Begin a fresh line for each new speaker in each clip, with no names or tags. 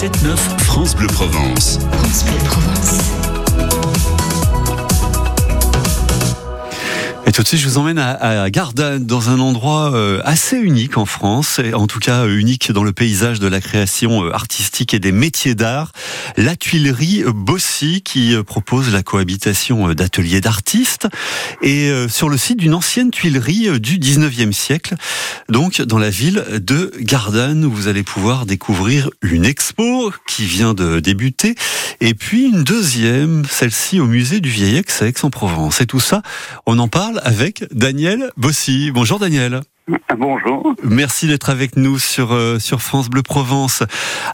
7-9 France Bleu Provence.
France Bleu Provence.
Je vous emmène à, à Gardanne, dans un endroit euh, assez unique en France, en tout cas euh, unique dans le paysage de la création euh, artistique et des métiers d'art. La Tuilerie Bossy, qui propose la cohabitation d'ateliers d'artistes, et sur le site d'une ancienne tuilerie du 19e siècle, donc dans la ville de Gardanne, où vous allez pouvoir découvrir une expo qui vient de débuter, et puis une deuxième, celle-ci au musée du Vieil Aix Aix-en-Provence. Et tout ça, on en parle avec Daniel Bossy. Bonjour Daniel.
Bonjour.
Merci d'être avec nous sur euh, sur France Bleu Provence.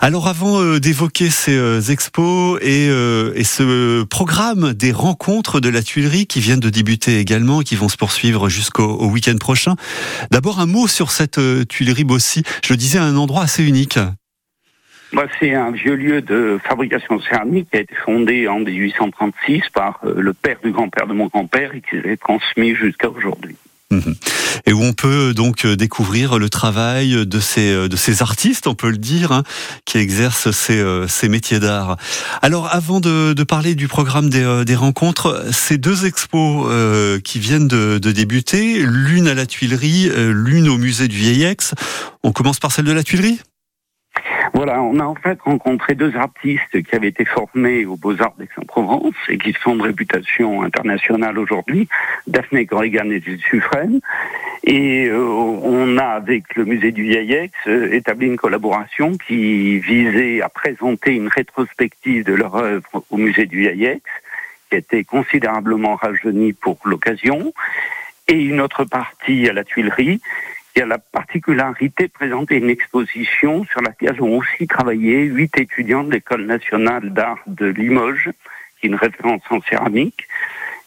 Alors avant euh, d'évoquer ces euh, expos et, et ce programme des rencontres de la Tuilerie qui viennent de débuter également et qui vont se poursuivre jusqu'au week-end prochain, d'abord un mot sur cette Tuilerie Bossy. Je le disais, un endroit assez unique.
Bah, c'est un vieux lieu de fabrication céramique qui a été fondé en 1836 par euh, le père du grand-père de mon grand-père et qui s'est transmis jusqu'à aujourd'hui.
Mhm. Et où on peut donc euh, découvrir le travail de ces, euh, artistes, on peut le dire, hein, qui exercent ces, métiers d'art. Alors avant de, parler du programme des, des rencontres, ces deux expos qui viennent de, de débuter, l'une à la Tuilerie, l'une au musée du Vieillex, on commence par celle de la Tuilerie
voilà, on a en fait rencontré deux artistes qui avaient été formés aux Beaux-Arts d'Aix-en-Provence et qui sont de réputation internationale aujourd'hui, Daphné Corrigan et Suffren. Et euh, on a, avec le musée du Vieillex, euh, établi une collaboration qui visait à présenter une rétrospective de leur œuvre au musée du Vieillex, qui était considérablement rajeunie pour l'occasion, et une autre partie à la Tuilerie, il y a la particularité de présenter une exposition sur laquelle ont aussi travaillé huit étudiants de l'École nationale d'art de Limoges, qui est une référence en céramique,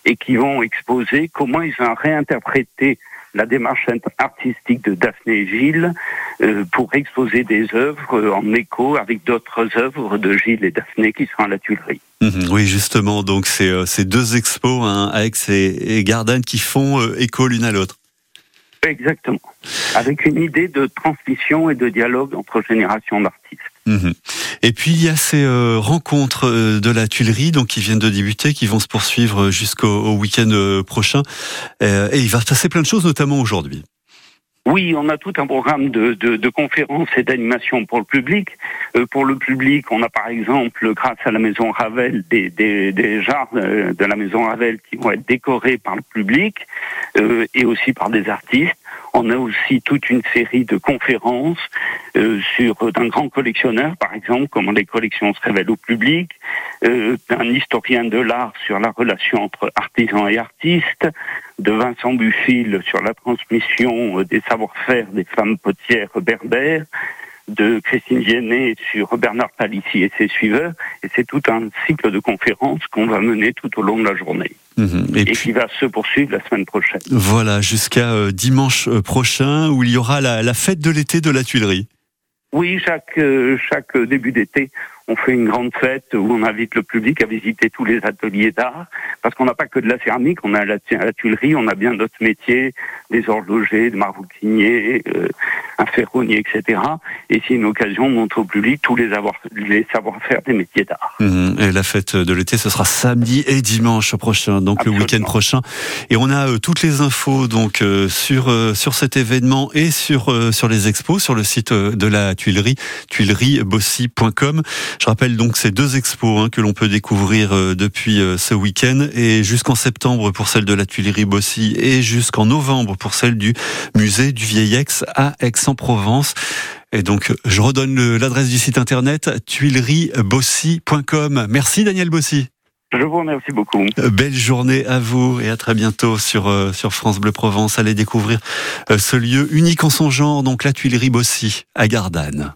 et qui vont exposer comment ils ont réinterprété la démarche artistique de Daphné Gilles euh, pour exposer des œuvres en écho avec d'autres œuvres de Gilles et Daphné qui sont à la Tuilerie.
Mhm. oui, justement, donc c'est euh, ces deux expos, hein, Aix et, Gardanne, qui font euh, écho l'une à l'autre.
Exactement. Avec une idée de transmission et de dialogue entre générations d'artistes.
Mhm. Et puis il y a ces euh, rencontres euh, de la Tuilerie donc qui viennent de débuter, qui vont se poursuivre jusqu'au week-end euh, prochain. et il va se passer plein de choses, notamment aujourd'hui.
Oui, on a tout un programme de, conférences et d'animation pour le public. Euh, pour le public, on a par exemple, grâce à la Maison Ravel, des, des, des jardins de la Maison Ravel qui vont être décorés par le public euh, et aussi par des artistes. On a aussi toute une série de conférences euh, sur d'un grand collectionneur, par exemple, comment les collections se révèlent au public, euh, d'un historien de l'art sur la relation entre artisans et artistes, de Vincent Buffil sur la transmission euh, des savoir-faire des femmes potières berbères, de Christine Viennet sur Bernard Palissy et ses suiveurs. Et c'est tout un cycle de conférences qu'on va mener tout au long de la journée. Mhm. Et, qui va se poursuivre la semaine prochaine.
Voilà, jusqu'à euh, dimanche euh, prochain où il y aura la, la fête de l'été de la Tuilerie.
Oui, chaque, euh, chaque début d'été, on fait une grande fête où on invite le public à visiter tous les ateliers d'art, parce qu'on n'a pas que de la céramique, on a la, tuilerie, on a bien d'autres métiers, des horlogers, des maroquiniers, euh, un ferronnier, etc. Et c'est une occasion de montrer au public tous les, les savoir-faire des métiers d'art.
Mhm. et la fête de l'été, ce sera samedi et dimanche prochain, donc le week-end prochain. Et on a euh, toutes les infos donc euh, sur euh, sur cet événement et sur sur les expos sur le site de la Tuilerie, tuileriebossy.com. Je rappelle donc ces deux expos hein, que l'on peut découvrir depuis ce week-end et jusqu'en septembre pour celle de la Tuilerie Bossy et jusqu'en novembre pour celle du musée du Vieillex à Aix-en-Provence. Et donc, je redonne l'adresse du site internet tuileriebossy.com. Merci Daniel Bossy.
Je vous remercie beaucoup.
Belle journée à vous et à très bientôt sur, euh, sur France Bleu Provence. Allez découvrir euh, ce lieu unique en son genre, donc la Tuilerie Bossy à Gardanne.